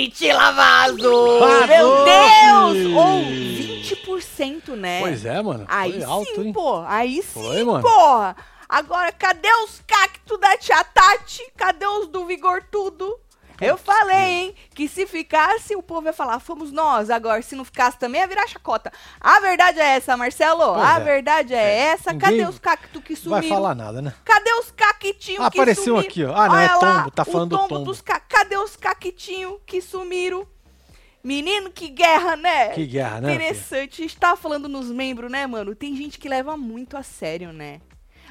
Domitila! Vazou, Meu Deus! Ou 20%, né? Pois é, mano. Aí Foi alto, sim, hein? pô. Aí sim, Foi, mano. porra. Agora, cadê os cactos da tia Tati? Cadê os do Vigor Tudo? Eu falei, hein, que se ficasse, o povo ia falar, fomos nós. Agora, se não ficasse também, ia virar chacota. A verdade é essa, Marcelo. Pois a é. verdade é, É. essa. Ninguém Cadê os cactos que Vai sumiram? falar nada, né? Cadê os caquitinhos Ah, que apareceu sumiram? aqui, ó. Ah, não, é Olha lá, tombo, tá falando o do tombo tombo. dos ca... Cadê os caquitinhos que sumiram? Menino, que guerra, né? Que guerra, né? Interessante. A gente tava falando nos membros, né, mano? Tem gente que leva muito a sério, né?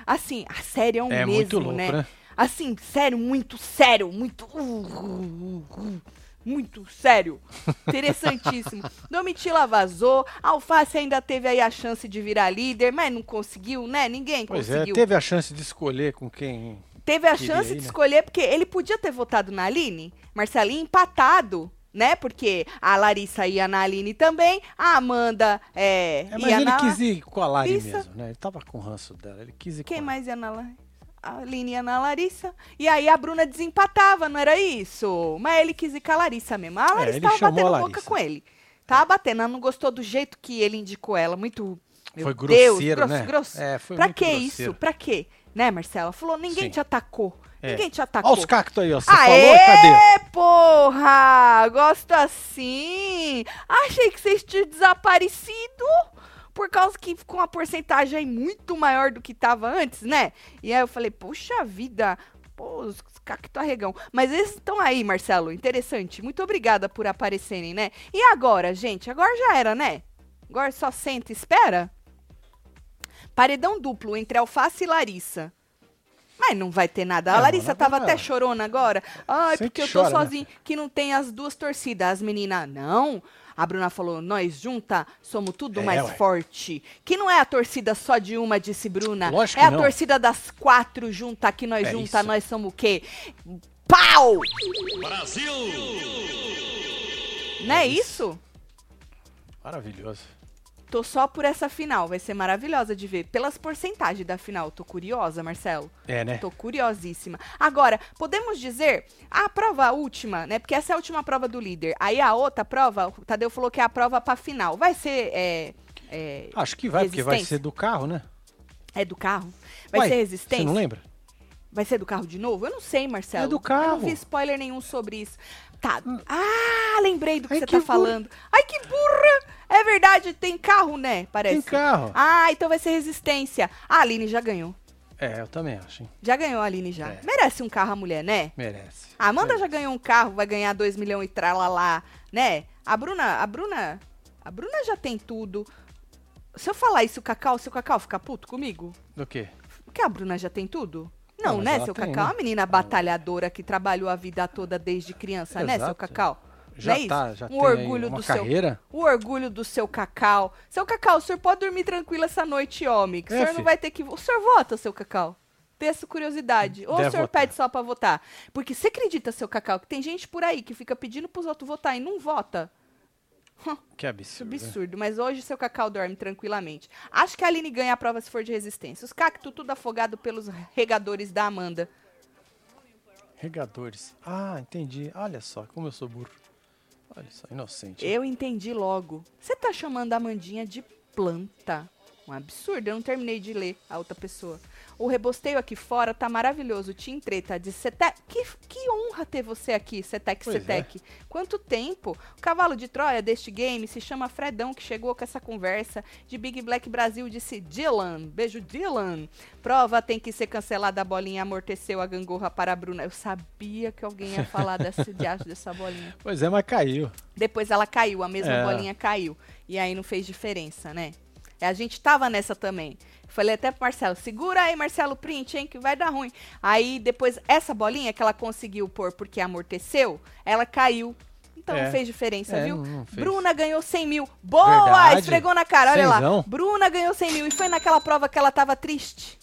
Assim, a sério é um É mesmo, muito louco, né? né? Assim, sério, muito sério, muito. uh, uh, uh, Muito sério. Interessantíssimo. Domitila vazou. Alface ainda teve aí a chance de virar líder, mas não conseguiu, né? Ninguém Pois é, conseguiu. teve a chance de escolher com quem. Teve a chance de né? escolher, porque ele podia ter votado na Aline, Marcelinho empatado, né? Porque a Larissa ia na Aline também, a Amanda é, É, mas ia ele na... quis ir com a Lari Larissa. mesmo, né? Ele tava com o ranço dela. Ele quis ir Quem com mais ia na La- A Aline ia na Larissa. E aí a Bruna desempatava, não era isso? Mas ele quis ir com a Larissa mesmo. A Larissa ele tava batendo a boca Larissa. com ele. Tava batendo, ela não gostou do jeito que ele indicou ela. Muito. Meu Foi Deus, grosseiro, grosso, né? grosso. É, foi pra muito que grosseiro. isso? Pra quê? Né, Marcela? Falou, ninguém Sim. te atacou. É. Ninguém te atacou. Olha os cactos aí, ó. Você Aê, falou, cadê? porra! Gosto assim! Achei que vocês tinham desaparecido por causa que ficou uma porcentagem aí muito maior do que tava antes, né? E aí eu falei, puxa vida, pô, os cacto arregão. Mas eles estão aí, Marcelo, interessante. Muito obrigada por aparecerem, né? E agora, gente? Agora já era, né? Agora só senta e espera? Paredão duplo entre Alface e Larissa. Mas não vai ter nada. A É, Larissa mano, tava até chorona agora. Ai, Sempre porque eu tô chora, né, sozinha, que não tem as duas torcidas. As meninas, não. A Bruna falou, nós junta somos tudo É, mais ué. forte. Que não é a torcida só de uma, disse Bruna. Lógico é que a não. torcida das quatro junta, que nós É junta, isso. nós somos o quê? Pau! Brasil! Não é isso? Maravilhoso. Tô só por essa final. Vai ser maravilhosa de ver. Pelas porcentagens da final. Tô curiosa, Marcelo. É, né? Tô curiosíssima. Agora, podemos dizer a prova última, né? Porque essa é a última prova do líder. Aí a outra prova, o Tadeu falou que é a prova pra final. Vai ser. É, é, Acho que vai, porque vai ser do carro, né? é do carro? Vai Uai, ser Você resistência? não lembra? Vai ser do carro de novo? Eu não sei, Marcelo. É do Eu não carro. vi spoiler nenhum sobre isso. Tá. Ah, lembrei do que Ai, você que tá burra. falando. Ai, que burra! É verdade, tem carro, né? Parece. Tem carro. Ah, então vai ser resistência. A Aline já ganhou. É, eu também acho, hein? Já ganhou a Aline já. É. Merece um carro a mulher, né? Merece. A Amanda já Merece. ganhou um carro, vai ganhar 2 milhões e tralalá, né? A Bruna, a Bruna, a Bruna já tem tudo. Se eu falar isso, o Cacau, se o Cacau ficar puto comigo, Do quê? porque a Bruna já tem tudo? Não, Não, né, seu tem, Cacau? né? Uma menina batalhadora que trabalhou a vida toda desde criança, né, seu Exato. Cacau? Já não é tá, já um tem orgulho uma do seu carreira. o orgulho do seu Cacau. Seu Cacau, o senhor pode dormir tranquilo essa noite, homem. Que o É, senhor não vai ter que. O senhor vota, seu Cacau? Tenha essa curiosidade. Ou o Deve senhor votar. pede só pra votar? Porque você acredita, seu Cacau, que tem gente por aí que fica pedindo pros outros votar e não vota? Que absurdo. né? Absurdo. Mas hoje seu Cacau dorme tranquilamente. Acho que a Aline ganha a prova se for de resistência. Os cactos tudo afogado pelos regadores da Amanda. Regadores. Ah, entendi. Olha só, como eu sou burro. Olha só, inocente. Eu entendi logo. Você tá chamando a Amandinha de planta. Um absurdo, eu não terminei de ler a outra pessoa. O rebosteio aqui fora tá maravilhoso. Tim Treta de Setec. Que, que honra ter você aqui, Setec Pois é. Setec. Quanto tempo? O cavalo de Troia deste game se chama Fredão, que chegou com essa conversa de Big Black Brasil, disse Dylan. Beijo, Dylan. Prova tem que ser cancelada a bolinha, amorteceu a gangorra para a Bruna. Eu sabia que alguém ia falar desse diacho dessa bolinha. Pois é, mas caiu. Depois ela caiu, a mesma É. bolinha caiu. E aí não fez diferença, né? A gente tava nessa também. Falei até pro Marcelo, segura aí, Marcelo, print, hein, que vai dar ruim. Aí depois, essa bolinha que ela conseguiu pôr porque amorteceu, ela caiu. Então É. não fez diferença, É, viu? não- não fez. Bruna ganhou 100 mil. Boa! Verdade. Esfregou na cara, olha lá. Cenzão. Bruna ganhou 100 mil. E foi naquela prova que ela tava triste.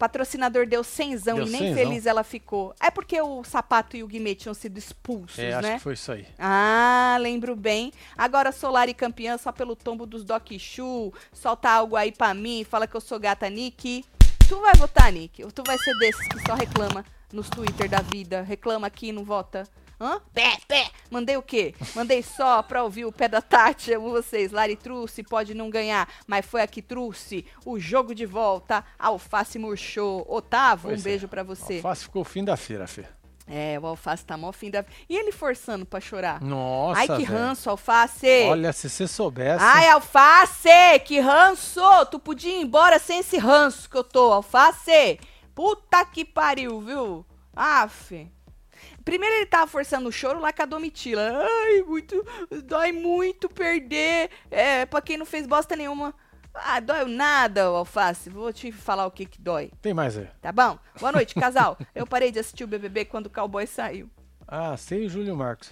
Patrocinador deu cenzão Deu e nem cenzão. feliz ela ficou. É porque o Sapato e o Guimê tinham sido expulsos, É, acho né? que foi isso aí. Ah, lembro bem. Agora Solari campeã só pelo tombo dos Doc Chu. Solta algo aí pra mim, fala que eu sou gata Nick. Tu vai votar, Nick? Ou tu vai ser desses que só reclama nos Twitter da vida? Reclama aqui e não vota? Hã? Pé, pé. Mandei o quê? Mandei só pra ouvir o pé da Tati. Amo vocês. Lari trouxe, pode não ganhar, mas foi a que trouxe o jogo de volta. Alface murchou. Otávio, Pois um é. beijo pra você. Alface ficou fim da feira, Fê. É, o Alface tá mó fim da... E ele forçando pra chorar? Nossa, Ai, que velho. ranço, Alface. Olha, se você soubesse. Ai, Alface, que ranço! Tu podia ir embora sem esse ranço que eu tô, Alface! Puta que pariu, viu? Aff. Primeiro ele tava forçando o choro lá com a Domitila. Ai, muito. Dói muito perder. É, pra quem não fez bosta nenhuma. Ah, dói nada, Alface. Vou te falar o que que dói. Tem mais aí. Tá bom? Boa noite, casal. Eu parei de assistir o BBB quando o cowboy saiu. Ah, sei o Júlio Marcos.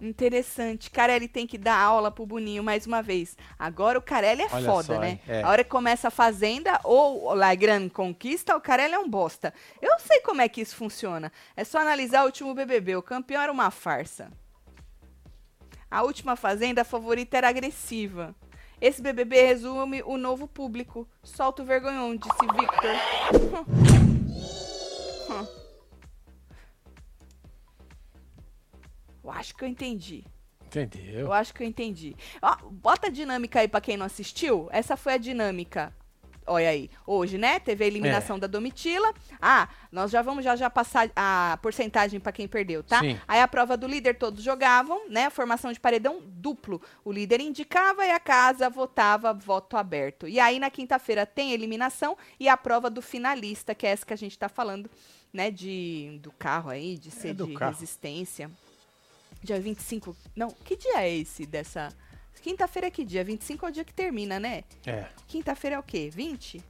Interessante. Carelli tem que dar aula pro Boninho mais uma vez. Agora o Carelli é Olha foda, só, né? É. A hora que começa a Fazenda ou La Grande Conquista, o Carelli é um bosta. Eu sei como é que isso funciona. É só analisar o último BBB. O campeão era uma farsa. A última Fazenda, a favorita era agressiva. Esse BBB resume o novo público. Solta o vergonhão, disse Victor. acho que eu entendi. Entendeu? Eu acho que eu entendi. Ó, bota a dinâmica aí pra quem não assistiu. Essa foi a dinâmica. Olha aí, hoje, né? Teve a eliminação É. da Domitila. Ah, nós já vamos já já passar a porcentagem pra quem perdeu, tá? Sim. Aí a prova do líder todos jogavam, né? A formação de paredão duplo. O líder indicava e a casa votava voto aberto. E aí na quinta-feira tem eliminação e a prova do finalista, que é essa que a gente tá falando, né, de do carro aí, de ser É de carro. resistência. Dia 25. Não, que dia é esse dessa. Quinta-feira é que dia? 25 é o dia que termina, né? É. Quinta-feira é o quê? 20?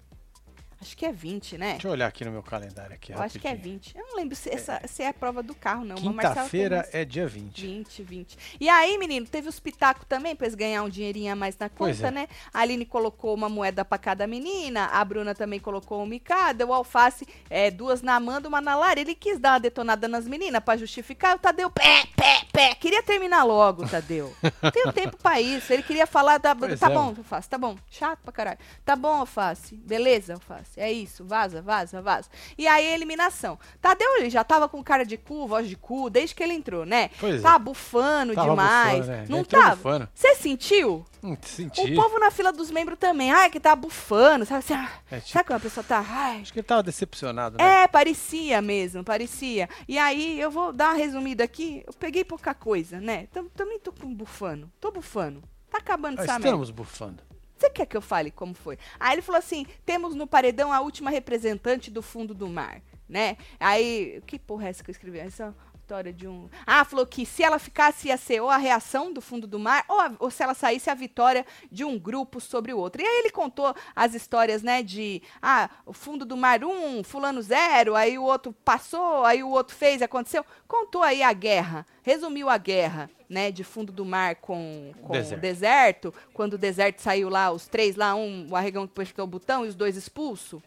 Acho que é 20, né? Deixa eu olhar aqui no meu calendário aqui, Eu acho que é rapidinho. 20. Eu não lembro se, essa, se é a prova do carro, não. Quinta-feira é dia 20. 20, 20. E aí, menino, teve os pitacos também pra eles ganhar um dinheirinho a mais na conta, é. né? A Aline colocou uma moeda pra cada menina, a Bruna também colocou uma em cada, o Alface, é, duas na Amanda, uma na Lara. Ele quis dar uma detonada nas meninas pra justificar. O Tadeu, pé, pé, pé. Queria terminar logo, Tadeu. Não tenho tempo pra isso. Ele queria falar da. Pois tá é, bom. Alface, tá bom. Chato pra caralho. Tá bom, Alface. Beleza, Alface. É isso. Vaza, vaza, vaza. E aí, a eliminação. Tadeu, ele já tava com cara de cu, voz de cu, desde que ele entrou, né? Pois é. Tá bufando Tava demais. bufando, né? Não Entrou tava? bufando. Você sentiu? Hum, O senti. povo na fila dos membros também. Ai, que tá bufando. Sabe assim? ah, É, tipo, Sabe quando a pessoa tá. Ai. Acho que ele tava decepcionado, né? É, parecia mesmo, parecia. E aí, eu vou dar uma resumida aqui. Eu peguei pouca coisa, né? Tam- Também tô com bufando. Tô bufando. Tá acabando Nós essa merda. estamos bufando. Você quer que eu fale como foi? Aí ele falou assim: temos no paredão a última representante do fundo do mar, né? Aí, que porra é essa que eu escrevi? Essa história de um. Ah, falou que se ela ficasse ia ser ou a reação do fundo do mar, ou, a- ou se ela saísse a vitória de um grupo sobre o outro. E aí ele contou as histórias, né? De ah, o fundo do mar um, fulano zero, aí o outro passou, aí o outro fez, aconteceu. Contou aí a guerra, resumiu a guerra, né? De fundo do mar com, com Deserto. o deserto, quando o deserto saiu lá, os três lá, um, o arregão que apertou o botão e os dois expulsos,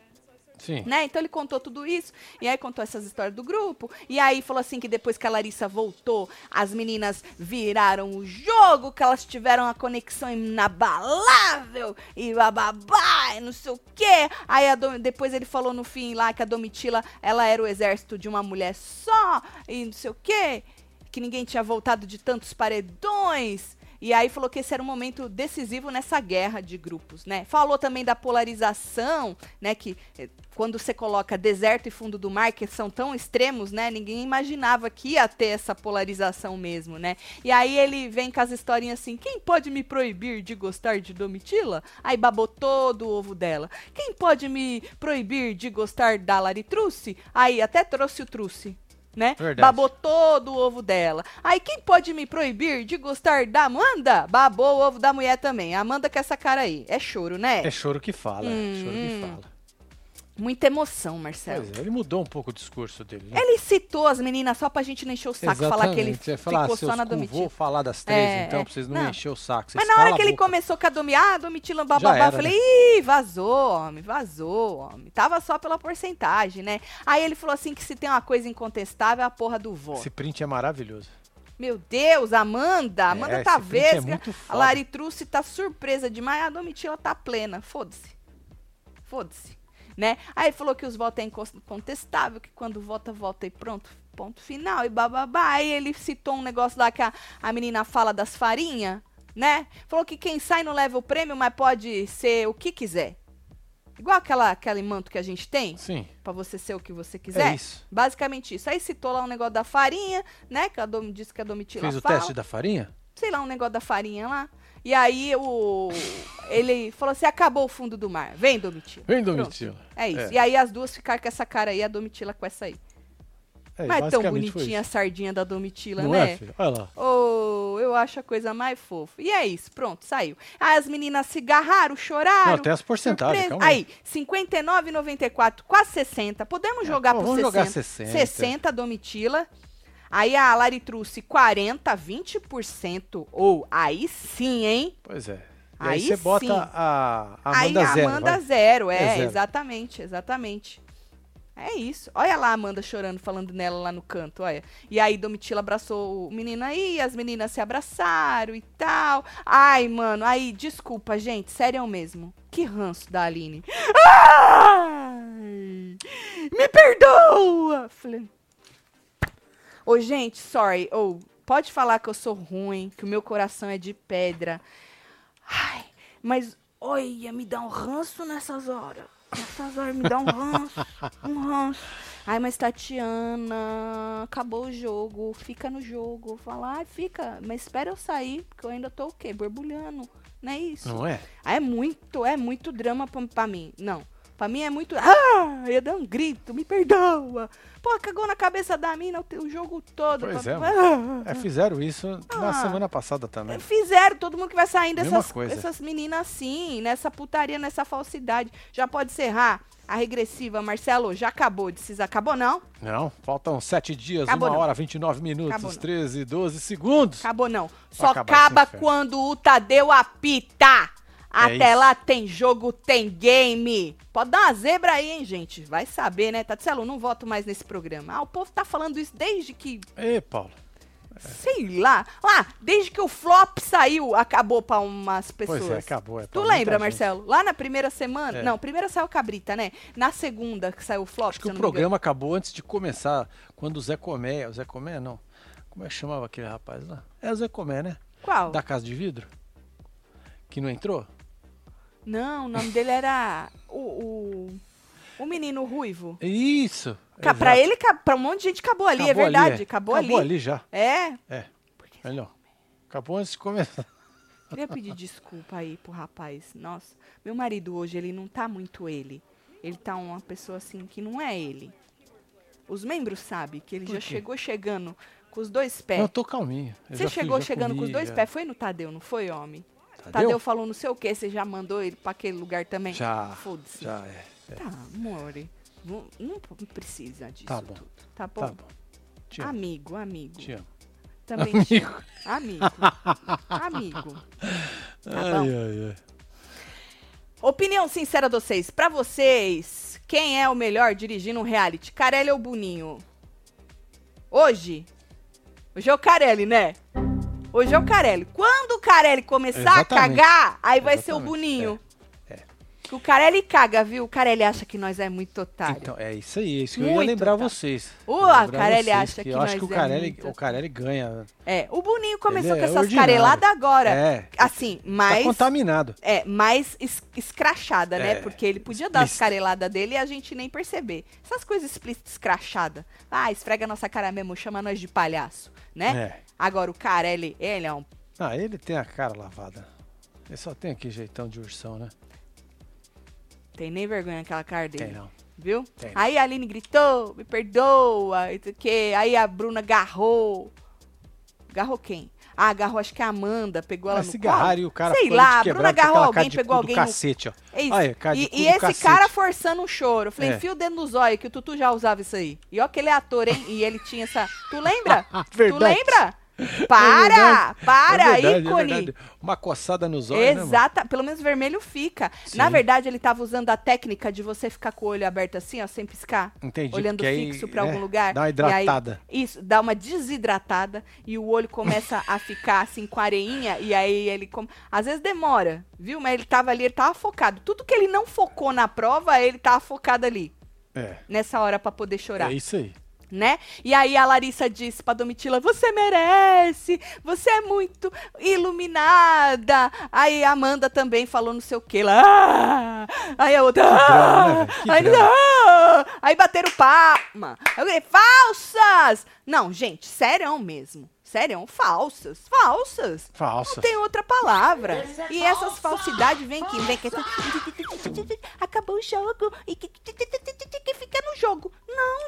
Sim. né? Então ele contou tudo isso, e aí contou essas histórias do grupo, e aí falou assim que depois que a Larissa voltou, as meninas viraram o jogo, que elas tiveram uma conexão inabalável, e bababá, e não sei o quê. Aí a Dom- depois ele falou no fim lá que a Domitila, ela era o exército de uma mulher só, e não sei o quê, que ninguém tinha voltado de tantos paredões. E aí falou que esse era um momento decisivo nessa guerra de grupos, né? Falou também da polarização, né? Que eh, quando você coloca deserto e fundo do mar, que são tão extremos, né? Ninguém imaginava que ia ter essa polarização mesmo, né? E aí ele vem com as historinhas assim: quem pode me proibir de gostar de Domitila? Aí babou todo o ovo dela. Quem pode me proibir de gostar da Laritruce? Aí até trouxe o truce. Né? Verdade. Babou todo o ovo dela. Aí quem pode me proibir de gostar da Amanda? Babou o ovo da mulher também. A Amanda com essa cara aí. É choro, né? É choro que fala, é choro que Hum. fala. Muita emoção, Marcelo. É, ele mudou um pouco o discurso dele. né? Ele citou as meninas só pra gente não encher o saco, falar que ele Exatamente. Ia falar, ficou seus só na Domitila. Vou falar das três, É, então, é. pra vocês não, Não. encher o saco. Mas na hora que ele começou com a Domitila, ah, Domitila bababá, eu falei, ih, vazou, homem, vazou, homem. Tava só pela porcentagem, né? Aí ele falou assim que se tem uma coisa incontestável é a porra do voto. Esse print é maravilhoso. Meu Deus, Amanda, Amanda É, tá esse print é vesga. muito a foda. Laritruce tá surpresa demais, a Domitila tá plena. Foda-se. Foda-se. Né? Aí falou que os votos é incontestável, que quando vota, vota e pronto. ponto final e bababá. Aí ele citou um negócio lá que a, a menina fala das farinhas, né? Falou que quem sai não leva o prêmio, mas pode ser o que quiser. Igual aquela, aquele manto que a gente tem, Sim. pra você ser o que você quiser. É isso. Basicamente isso. Aí citou lá um negócio da farinha, né? Que a Dom, disse que a Domitila Fez o fala. teste da farinha? Sei lá, um negócio da farinha lá. E aí o ele falou assim: acabou o fundo do mar. Vem, Domitila. Vem, Pronto. Domitila. É isso. É. E aí as duas ficaram com essa cara aí, a Domitila com essa aí. É, Mas é tão bonitinha a sardinha da Domitila, Não né? é, filho? Olha lá. Oh, eu acho a coisa mais fofa. E é isso, pronto, saiu. Aí as meninas se agarraram, choraram. Não, tem as porcentagens, calma aí. Aí, 59,94, quase 60. Podemos jogar Pô, por vamos 60. jogar 60. 60 Domitila. Aí a Lari trouxe 40, 20%. Ou aí sim, hein? Pois é. E Aí aí você sim. bota a a aí Amanda a Zero. Amanda vai. zero, é, É zero. exatamente, exatamente. É isso. Olha lá a Amanda chorando, falando nela lá no canto, olha. E aí Domitila abraçou o menino aí, as meninas se abraçaram e tal. Ai, mano, aí, desculpa, gente, sério mesmo. Que ranço da Aline. Ai, me perdoa! Falei. Ô, gente, sorry. Ô, pode falar que eu sou ruim, que o meu coração é de pedra. Ai, mas olha, me dá um ranço nessas horas. Nessas horas me dá um ranço. Um ranço. Ai, mas Tatiana, acabou o jogo. Fica no jogo. Fala, ai, fica. Mas espera eu sair, porque eu ainda tô o quê? Borbulhando. Não é isso? Não é? Ah, É muito, é muito drama pra, pra mim. Não. Pra mim é muito. Ah! Eu ia dar um grito, me perdoa. Pô, cagou na cabeça da mina o, o jogo todo. Pois Pra- é, Ah! É, fizeram isso na Ah. semana passada também. Fizeram, todo mundo que vai saindo essas, essas meninas assim, nessa putaria, nessa falsidade. Já pode encerrar a regressiva, Marcelo. Já acabou de se acabou não? Não, faltam 7 dias, Acabou 1 não. hora, 29 minutos, Acabou não. 13 e 12 segundos. Acabou não. Só acaba quando o Tadeu apita. Até isso. lá tem jogo, tem game. Pode dar uma zebra aí, hein, gente? Vai saber, né? Tatselo, não voto mais nesse programa. Ah, o povo tá falando isso desde que Ei, Paulo. Sei lá. Lá, desde que o flop saiu, acabou pra umas pessoas. Pois é, acabou. É Tu lembra, gente. Marcelo? Lá na primeira semana. É. Não, primeira saiu Cabrita, né? Na segunda que saiu o flop. Acho que o programa acabou antes de começar, quando o Zé Comé, o Zé Comé não, como é que chamava aquele rapaz lá? É o Zé Comé, né? Qual? Da Casa de Vidro? Que não entrou? Não, o nome dele era. O, o, o menino ruivo. Isso! Ca- Pra ele, pra um monte de gente acabou ali, é Acabou ali, verdade. é. Acabou, Acabou ali. ali já. É. É, melhor. Acabou antes de começar. Queria pedir desculpa aí pro rapaz. Nossa, meu marido hoje, ele não tá muito ele. Ele tá uma pessoa assim que não é ele. Os membros sabem que ele Por já quê? chegou chegando com os dois pés. Não, eu tô calminho. Eu Você fui- chegou já chegando com comi, os dois já. pés. Foi no Tadeu, não foi, homem? Tadeu? Tadeu falou não sei o que, você já mandou ele pra aquele lugar também? Já, Foda-se. já é. é. Tá, amore. Não, não precisa disso Tá bom. tudo. Tá bom? Tá bom. Te amo. Amigo, amigo. Te amo. Também te amo. Amigo. amigo. Tá ai, bom. ai, ai. Opinião sincera de vocês. Pra vocês, quem é o melhor dirigindo um reality? Carelli ou Boninho? Hoje? Hoje é o Carelli, né? Hoje é o Carelli. Quando o Carelli começar Exatamente. a cagar, aí vai ser o Boninho. é, é. Que o Carelli caga, viu? O Carelli acha que nós é muito otário. Então, é isso aí, é isso que eu ia Muito lembrar tá. vocês. Lembrar Carelli vocês acha que eu acho que o é Carelli, muito o Carelli ganha. É, o Boninho começou Ele com é essas careladas agora. É. Assim, Tá mais. contaminado. É, mais es- escrachada, né? É, Porque ele podia dar as careladas dele e a gente nem perceber. Essas coisas explícitas, escrachadas. Ah, esfrega a nossa cara mesmo, chama nós de palhaço, né? É. Agora, o cara, ele, ele é um... Ah, ele tem a cara lavada. Ele só tem aquele jeitão de ursão, né? Tem nem vergonha naquela cara dele, Tem não. viu? Tem. Aí a Aline gritou, me perdoa, e quê. Aí a Bruna agarrou. Agarrou quem? Ah, agarrou acho que a Amanda, pegou ela Mas no se colo. e o cara Sei lá, a Bruna agarrou aquela alguém, pegou alguém no- cacete, ó. É isso. Olha, e e esse cacete. cara forçando um choro. Eu falei, É. enfia o dedo no zóio, que o Tutu já usava isso aí. E ó que ele é ator, hein? E ele tinha essa... Tu lembra? tu lembra? Para! para, é verdade, ícone! É verdade. Uma coçada nos olhos, né? Exata, pelo menos vermelho fica. Na Sim. verdade, ele tava usando a técnica de você ficar com o olho aberto assim, ó, sem piscar. Entendi. olhando fixo pra né, algum lugar. Dá uma e aí- hidratada. isso, dá uma desidratada e o olho começa a ficar assim com areinha e aí ele come... às vezes demora, viu? Mas ele tava ali, ele tava focado. Tudo que ele não focou na prova, ele tava focado ali É. nessa hora pra poder chorar. É isso aí. Né? E aí a Larissa disse pra Domitila: Você merece, você é muito iluminada. Aí a Amanda também falou não sei o que lá. Ah! Aí a outra. Ah! Que Aí, ah! aí bateram palma. Eu falei, falsas! Não, gente, sério mesmo. Sério, falsas, falsas. Falsa. Não tem outra palavra. E essas falsidades vem aqui, vem aqui. Acabou o jogo e que que fica no jogo. Não,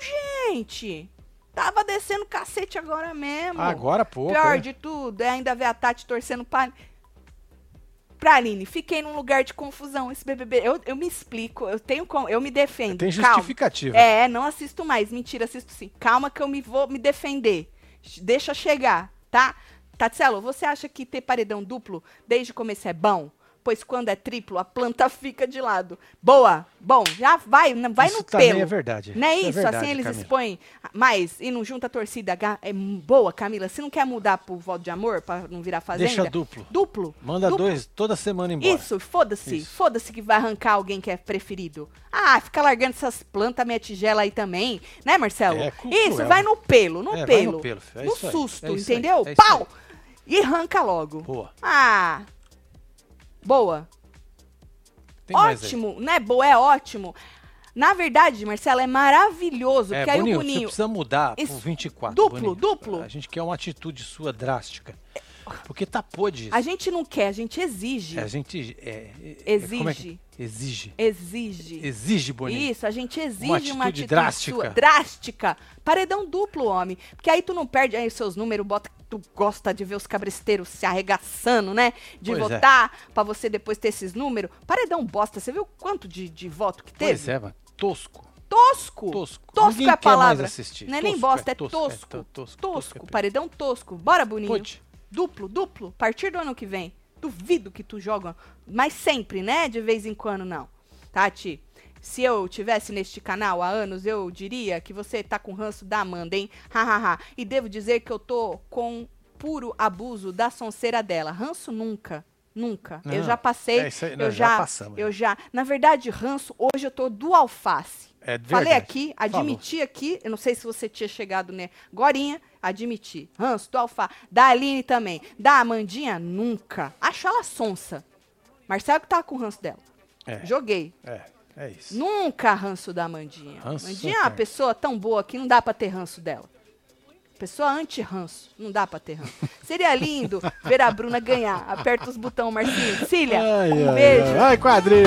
gente. Tava descendo cacete agora mesmo. Agora pouco. Pior é. de tudo é ainda ver a Tati torcendo pra. Pra Aline, fiquei num lugar de confusão. Esse BBB, eu, eu me explico, eu tenho como, eu me defendo. Tem Calma. justificativa. É, não assisto mais. Mentira, assisto sim. Calma que eu me vou me defender. Deixa chegar, tá? Tatselo, você acha que ter paredão duplo desde o começo é bom? Pois quando é triplo, a planta fica de lado. Boa, bom, já vai, vai Isso no pelo. é verdade. Não é Isso é isso? verdade, assim eles Camila. expõem mais e não junta a torcida. É boa, Camila. Você não quer mudar pro voto de amor pra não virar fazenda? Deixa duplo. Duplo. Manda Duplo. dois toda semana embora. Isso, foda-se. Foda-se que vai arrancar alguém que é preferido. Ah, fica largando essas plantas, minha tigela aí também. Né, Marcelo? É, isso, vai no pelo, no É, pelo. no pelo. É no susto, é entendeu? é Pau! E arranca logo. Boa. Ah. Boa. Tem aí. ótimo, né? Boa, é ótimo. Na verdade, Marcelo, é maravilhoso. É, porque aí Boninho, o você Boninho. precisa mudar Isso. pro 24. Duplo, Boninho. duplo. A gente quer uma atitude sua drástica. Porque tá podre isso. A gente não quer, a gente exige. É, a gente. É, é- Exige. como é exige. Exige. Exige, Boninho. Isso, a gente exige Uma uma atitude atitude, drástica. sua, drástica. Paredão duplo, homem. Porque aí tu não perde aí os seus números, bota que tu gosta de ver os cabresteiros se arregaçando, né? De Pois é. votar, pra você depois ter esses números. Paredão bosta, você viu quanto de, de voto que teve? Pois é, mano. Tosco. Tosco. Tosco. Tosco Ninguém é a palavra. Não é nem bosta, é é tosco, tosco. é to- tosco, tosco. tosco é Paredão tosco. Bora, Boninho. Pode. Duplo, duplo. A partir do ano que vem. Duvido que tu joga. Mas sempre, né? De vez em quando, não. Tati, se eu tivesse neste canal há anos, eu diria que você tá com ranço da Amanda, hein? Hahaha. e devo dizer que eu tô com puro abuso da sonceira dela. Ranço nunca. Nunca. eu Não, já passei. é aí, eu nós já já, passamos, eu já. já. Na verdade, ranço, hoje eu tô do alface. É Falei aqui, Falou. admiti aqui, eu não sei se você tinha chegado, né? Gorinha, admiti. Ranço, do Alfa, da Aline também. Da Amandinha, nunca. Acho ela sonsa. Marcelo que tava com ranço dela. É. Joguei. É, é isso. Nunca ranço da Amandinha. Ranço Amandinha é uma tem. pessoa tão boa que não dá pra ter ranço dela. Pessoa anti-ranço. Não dá pra ter ranço. Seria lindo ver a Bruna ganhar. Aperta os botões, Marcinho. Cília, Ai, um ai, beijo. Ai, ai quadrinho!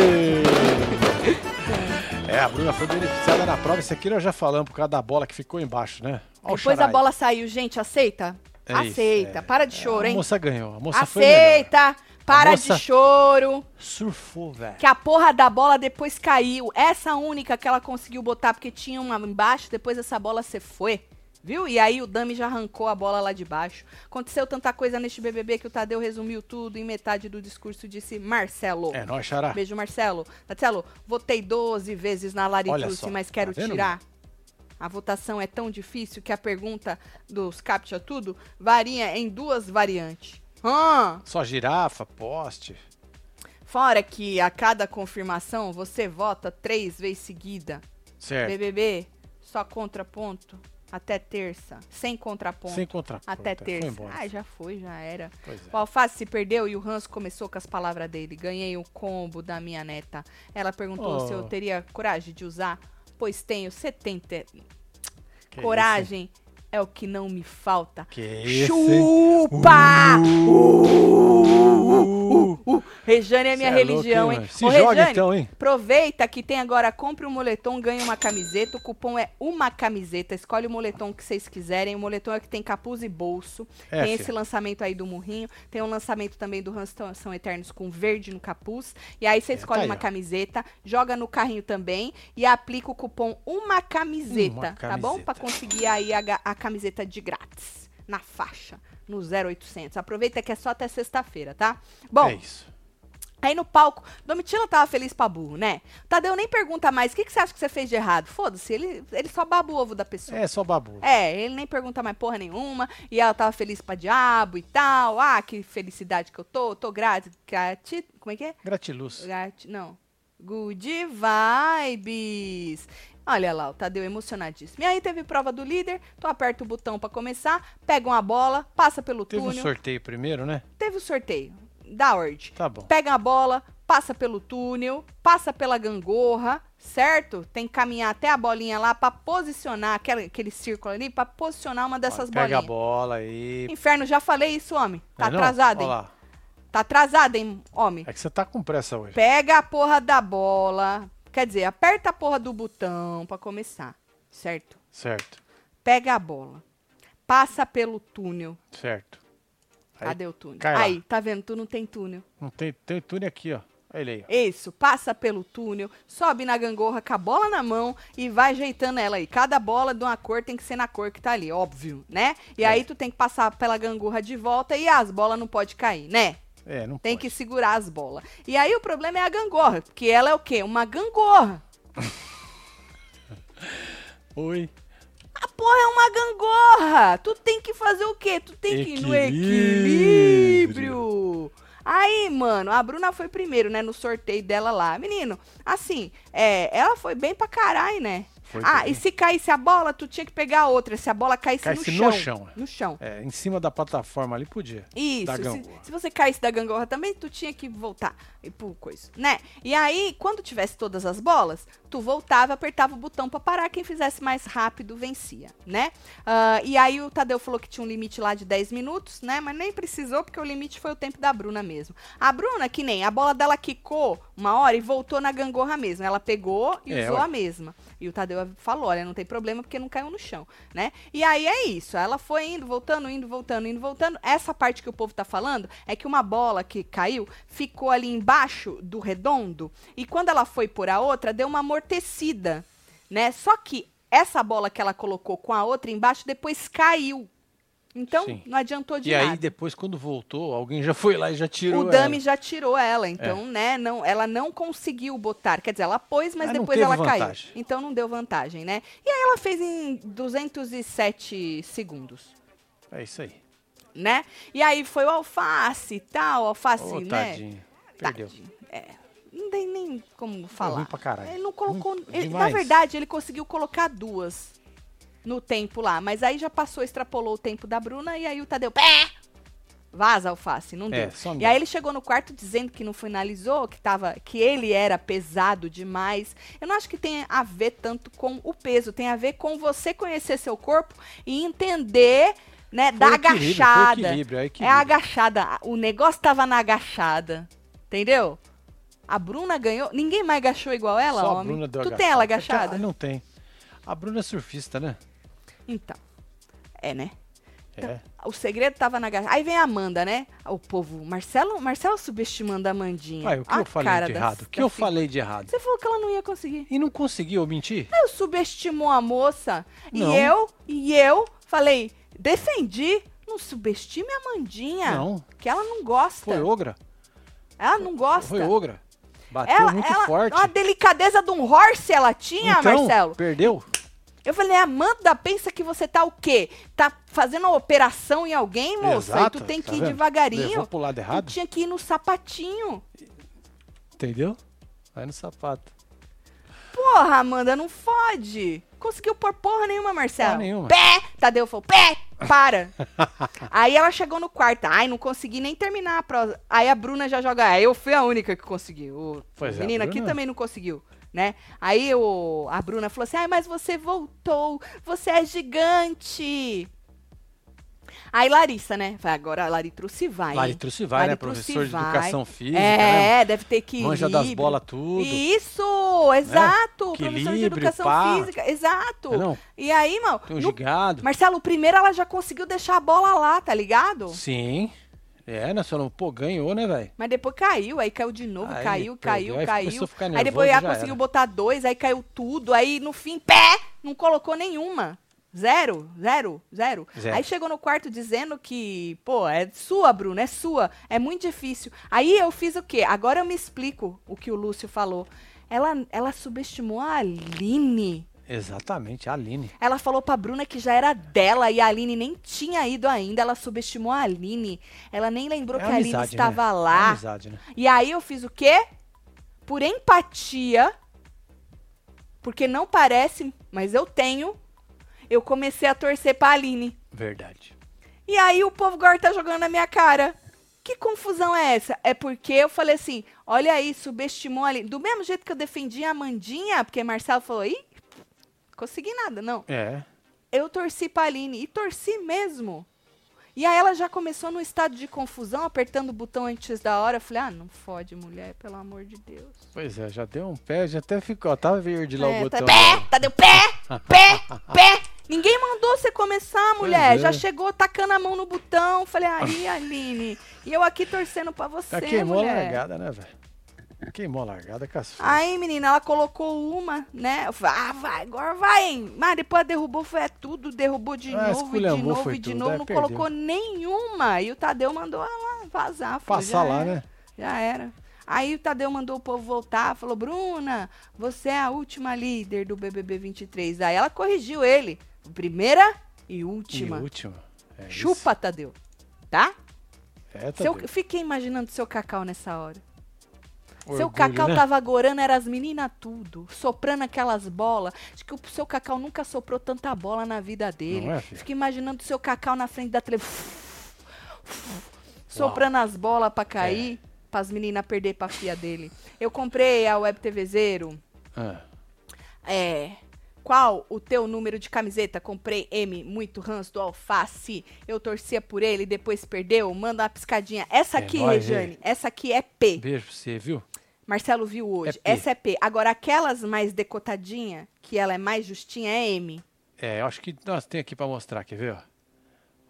É, a Bruna foi beneficiada na prova. Isso aqui nós já falamos por causa da bola que ficou embaixo, né? Ó Depois a bola saiu. Gente, aceita? É isso, aceita. é. Para de É, choro, A hein? moça ganhou. A moça. Aceita. Para moça- de choro. Surfou, velho. Que a porra da bola depois caiu. Essa única que ela conseguiu botar, porque tinha uma embaixo, depois essa bola se foi. Viu? E aí o Dami já arrancou a bola lá de baixo. Aconteceu tanta coisa neste BBB que o Tadeu resumiu tudo em metade do discurso disse Marcelo. É, nós, Xará. Beijo, Marcelo. Marcelo, votei 12 vezes na Larituce, mas quero tá tirar. A votação é tão difícil que a pergunta dos Captcha Tudo varia em duas variantes. Ah, Só girafa, poste. fora que a cada confirmação você vota três vezes seguida. Certo. BBB, só contraponto até terça. Sem contraponto. Sem contraponto. Até é, Foi terça. embora. Ah, já foi, já era. Pois é. O Alface se perdeu e o Hans começou com as palavras dele. Ganhei o combo da minha neta. Ela perguntou Oh. se eu teria coragem de usar. Pois tenho 70. Que coragem é o que não me falta. Que isso, hein? Chupa! Uh, Uh, Rejane é minha Cê é louco, religião, hein? Se Ô, joga Rejane, então, hein? Aproveita que tem agora, compre um moletom, ganhe uma camiseta. O cupom é uma camiseta. Escolhe o moletom que vocês quiserem. O moletom é que tem capuz e bolso. É, tem filho. esse lançamento aí do Murrinho. Tem um lançamento também do Hans São Eternos com verde no capuz. E aí você É, escolhe tá aí, uma ó. camiseta, joga no carrinho também e aplica o cupom uma camiseta, Uma tá bom? Pra camiseta. conseguir aí a, a camiseta de grátis. Na faixa, no 0800. Aproveita que é só até sexta-feira, tá? Bom, É isso. Aí no palco, Domitila tava feliz pra burro, né? Tadeu nem pergunta mais, o que, que você acha que você fez de errado? Foda-se, ele, ele só baba o ovo da pessoa. É só babu. É, ele nem pergunta mais porra nenhuma. E ela tava feliz pra diabo e tal. Ah, que felicidade que eu tô. Tô grati... grati como é que é? Gratiluz. Grati... Não. Good vibes. Olha lá, o Tadeu emocionadíssimo. E aí teve prova do líder, tu aperta o botão pra começar, pega uma bola, passa pelo Teve um túnel. sorteio primeiro, né? Teve o sorteio da ordem. Tá bom. Pega a bola, passa pelo túnel, passa pela gangorra, certo? Tem que caminhar até a bolinha lá pra posicionar aquele, aquele círculo ali, pra posicionar uma dessas Pega a bolinhas. bola aí. Inferno, já falei isso, homem. Tá é atrasado, hein? Tá atrasado, hein, homem? É que você tá com pressa hoje. Pega a porra da bola. Quer dizer, aperta a porra do botão pra começar, certo? Certo, Pega a bola. Passa pelo túnel. certo. Aí, Cadê o túnel? cai lá. Aí, tá vendo? Tu não tem túnel. Não tem, tem túnel aqui, ó. Olha ele aí. ó. Isso, passa pelo túnel, sobe na gangorra com a bola na mão e vai ajeitando ela aí. Cada bola de uma cor tem que ser na cor que tá ali, óbvio, né? E É. aí tu tem que passar pela gangorra de volta e as bolas não pode cair, né? É, não Tem pode. que segurar as bolas. E aí o problema é a gangorra, porque ela é o quê? Uma gangorra. Oi. A porra é uma gangorra. Tu tem que fazer o quê? Tu tem que ir no equilíbrio. Aí, mano, a Bruna foi primeiro, né, no sorteio dela lá. Menino, assim, é, ela foi bem pra caralho, né? Foi ah, bem. e se caísse a bola, tu tinha que pegar a outra. Se a bola caísse, Caísse no no chão. chão. No chão. É, em cima da plataforma ali podia. Isso. Se, se você caísse da gangorra também, tu tinha que voltar e por coisa, né? E aí, quando tivesse todas as bolas, tu voltava, apertava o botão pra parar. Quem fizesse mais rápido vencia, né? Ah, e aí o Tadeu falou que tinha um limite lá de 10 minutos, né? Mas nem precisou, porque o limite foi o tempo da Bruna mesmo. A Bruna, que nem a bola dela quicou uma hora e voltou na gangorra mesmo. Ela pegou e É, usou a mesma. E o Tadeu falou: olha, não tem problema porque não caiu no chão, né? E aí é isso. Ela foi indo, voltando, indo, voltando, indo, voltando. Essa parte que o povo tá falando é que uma bola que caiu ficou ali embaixo do redondo e quando ela foi por a outra, deu uma amortecida, né? Só que essa bola que ela colocou com a outra embaixo depois caiu. Então, Sim. não adiantou de E nada. aí, depois, quando voltou, alguém já foi lá e já tirou O ela. Dami já tirou ela, então, né, não, ela não conseguiu botar. Quer dizer, ela pôs, mas Ah, depois ela caiu. vantagem. Então não deu vantagem, né? E aí ela fez em 207 segundos, É isso aí. né? E aí foi o alface e tal, alface, Ô, né? tadinho. Perdeu. Tadinho, É. Não tem nem como falar. ruim pra caralho. Ele não colocou. Ele- na verdade, ele conseguiu colocar duas no tempo lá. Mas aí já passou, extrapolou o tempo da Bruna e aí o Tadeu. Pé! Vaza, alface, não É, deu. não E aí ele chegou no quarto dizendo que não finalizou, que, tava, que ele era pesado demais. Eu não acho que tem a ver tanto com o peso, tem a ver com você conhecer seu corpo e entender, né, Foi da equilíbrio, agachada. equilíbrio, é É equilíbrio. a agachada. O negócio tava na agachada. Entendeu? A Bruna ganhou. Ninguém mais agachou igual ela, Só a homem. Tu agachada. tem ela É agachada? ela- Não tem. A Bruna é surfista, né? Então. É, né? Então, É. O segredo tava na agachada. Aí vem a Amanda, né? O povo. Marcelo, Marcelo subestimando a Amandinha. Ué, o que A eu falei de errado? O que eu falei de errado? Você falou que ela não ia conseguir. E não conseguiu mentir? Eu subestimou a moça. Não. E eu, e eu falei, defendi. Não subestime a Amandinha. Não. Que ela não gosta. Foi ogra. Ela não gosta. Foi ogra. Bateu Ela, muito ela, forte. A delicadeza de um horse ela tinha, então, Marcelo. perdeu? Eu falei, Amanda, pensa que você tá o quê? Tá fazendo uma operação em alguém, moça? Exato, e tu tem tá que ir vendo? devagarinho. Levou pro lado Tu errado. tinha que ir no sapatinho. Entendeu? Vai no sapato. Porra, Amanda, não fode. Conseguiu pôr porra nenhuma, Marcelo. Porra nenhuma. Pé! Tadeu falou, pé! Para! Aí ela chegou no quarto. Ai, não consegui nem terminar a prosa. Aí a Bruna já joga. Eu fui a única que conseguiu. O Pois é, menino aqui Bruna- também não conseguiu, né? Aí o, a Bruna falou assim: ai, mas você voltou. Você é gigante. Aí Larissa, né? Agora a Laritruce vai. hein? Laritruce vai, né? Professor de educação física, né? É, deve ter que Manja das bolas tudo. Isso, exato. Professor de educação pá. física, exato. Não é não? E aí, mano, Tem um no-. Marcelo, primeiro ela já conseguiu deixar a bola lá, tá ligado? Sim. É, né? Não, pô, ganhou, né, velho? Mas depois caiu, aí caiu de novo, Aí caiu, perdeu, caiu, aí caiu. Aí nervoso, depois ela conseguiu era. botar dois, aí caiu tudo, aí no fim, pé, não colocou nenhuma. Zero, zero, zero, Zero. Aí chegou no quarto dizendo que, pô, é sua, Bruna, é sua, é muito difícil. Aí eu fiz o quê? Agora eu me explico o que o Lúcio falou. Ela, ela subestimou a Aline. Exatamente, a Aline. Ela falou pra Bruna que já era dela e a Aline nem tinha ido ainda. Ela subestimou a Aline. Ela nem lembrou É que a Aline amizade, estava né? É lá. amizade, né? E aí eu fiz o quê? Por empatia. porque não parece, mas eu tenho, eu comecei a torcer pra Aline. Verdade. E aí o povo agora tá jogando na minha cara. Que confusão é essa? É porque eu falei assim, olha aí, subestimou ali. Do mesmo jeito que eu defendi a Amandinha, porque Marcelo falou, ih, consegui nada, não. É. Eu torci pra Aline, e torci mesmo. E aí ela já começou no estado de confusão, apertando o botão antes da hora. Eu falei, ah, não fode, mulher, pelo amor de Deus. Pois é, já deu um pé, já até ficou, tá verde lá É, o tá botão. pé, tá deu pé, pé, pé. Ninguém mandou você começar, mulher. é. Já chegou tacando a mão no botão. Falei, aí, Aline. E eu aqui torcendo pra você, Já queimou a mulher. largada, né, velho? Queimou a largada, caçou. Aí, menina, ela colocou uma, né? Ah, vai, agora vai, hein? Mas depois derrubou, foi é tudo, derrubou de Ah, novo, e de novo, e de tudo, novo, é, não perdeu. colocou nenhuma. E o Tadeu mandou ela vazar. Falou, Passar lá, era, né? Já era. Aí o Tadeu mandou o povo voltar, falou, Bruna, você é a última líder do BBB 23. Aí ela corrigiu ele. Primeira e última. E último. É Chupa, Tadeu. Tá? Isso. É, tá Seu, doido. eu fiquei imaginando seu Cacau nessa hora. Seu Orgulho, Cacau né? tava agorando, era as meninas tudo, soprando aquelas bolas. Acho que o seu Cacau nunca soprou tanta bola na vida dele. Não é, filho? Fica imaginando o seu Cacau na frente da televisão. Soprando as bolas pra cair, É. pras meninas perder pra filha dele. Eu comprei a Web TV Zero. Ah, É. Qual o teu número de camiseta? Comprei M, muito ranço do alface. Eu torcia por ele, depois perdeu. Manda uma piscadinha. Essa É aqui, nóis, Rejane, essa aqui é P. beijo pra você, viu? Marcelo viu hoje. É. Essa é P. Agora, aquelas mais decotadinha, que ela é mais justinha, é M. É, eu acho que nós tem aqui pra mostrar, quer ver, ó?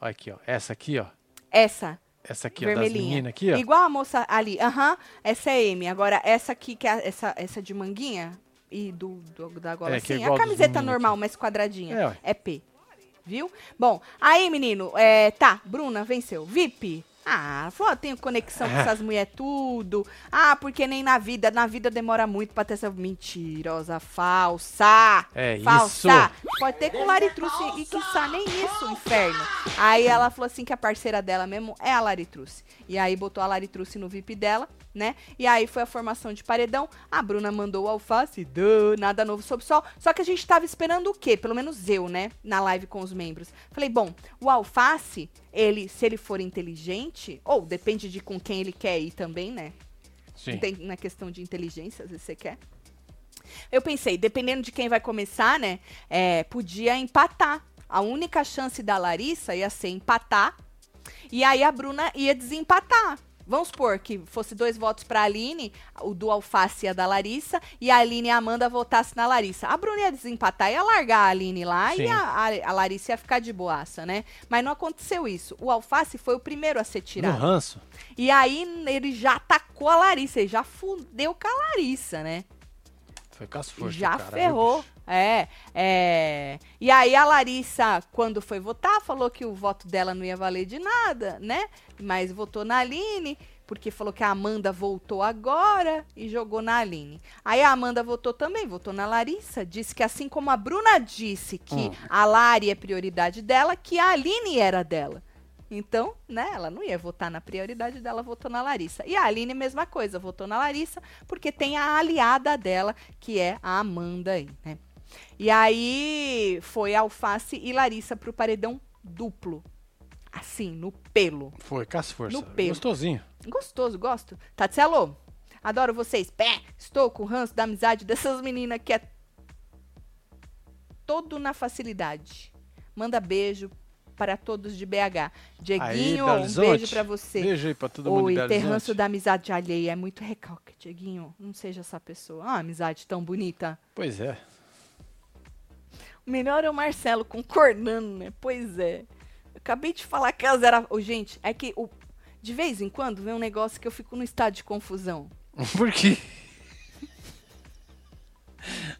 Olha aqui, ó. Essa aqui, ó. Essa, Essa aqui, ó, das vermelhinha. meninas aqui, ó. Igual a moça ali. Aham, essa é M. Agora, essa aqui, que é essa, essa de manguinha e do, do- da gola É, é assim, igual a camiseta normal, aqui. mais quadradinha. É. É P. Viu? Bom, aí, menino, é, tá, Bruna venceu. VIP. Ah, falou, tenho conexão com Ah. essas mulheres tudo. Ah, porque nem na vida, na vida demora muito pra ter essa mentirosa, falsa. É falsa. isso. Pode ter com Laritruce e quiçá nem isso, inferno. Aí ela falou assim que a parceira dela mesmo é a Laritruce. E aí botou a Laritruce no VIP dela, né? E aí foi a formação de paredão. A Bruna mandou o alface, duh, nada novo sob o sol. Só que a gente tava esperando o quê? Pelo menos eu, né? Na live com os membros. Falei, bom, o alface, ele, se ele for inteligente, ou depende de com quem ele quer ir também, né? Sim. Tem na questão de inteligência, às vezes você quer. Eu pensei, dependendo de quem vai começar, né? é, podia empatar. A única chance da Larissa ia ser empatar. E aí a Bruna ia desempatar. Vamos supor que fosse dois votos pra Aline, o do Alface e a da Larissa, e a Aline e a Amanda votassem na Larissa. A Bruna ia desempatar, ia largar a Aline lá Sim. e a, a, a Larissa ia ficar de boaça, né? Mas não aconteceu isso. O Alface foi o primeiro a ser No tirado. ranço. E aí ele já atacou a Larissa, ele já fudeu com a Larissa, né? Foi com as forças. já cara, ferrou. É, é. E aí a Larissa, quando foi votar, falou que o voto dela não ia valer de nada, né? Mas votou na Aline, porque falou que a Amanda voltou agora e jogou na Aline. Aí a Amanda votou também, votou na Larissa, disse que assim como a Bruna disse que Hum. a Lari é prioridade dela, que a Aline era dela. Então, né, ela não ia votar na prioridade dela, votou na Larissa. E a Aline, mesma coisa, votou na Larissa, porque tem a aliada dela, que é a Amanda aí, né? E aí foi Alface e Larissa pro paredão duplo. Assim, no pelo. Foi com as forças. No pelo. Gostosinho. Gostoso, gosto. Tatselo, adoro vocês. Pé, estou com o ranço da amizade dessas meninas que é todo na facilidade. Manda beijo para todos de BH. Dieguinho, Belo um beijo pra você. Beijo aí pra todo mundo Oi, de Belo ter Horizonte. ranço da amizade alheia é muito recalque, Dieguinho. Não seja essa pessoa. Ah, amizade tão bonita. Pois é. O melhor é o Marcelo concordando, né? Pois é. Eu acabei de falar que elas eram. Ô, gente, é que o... de vez em quando vem um negócio que eu fico no estado de confusão. Por quê?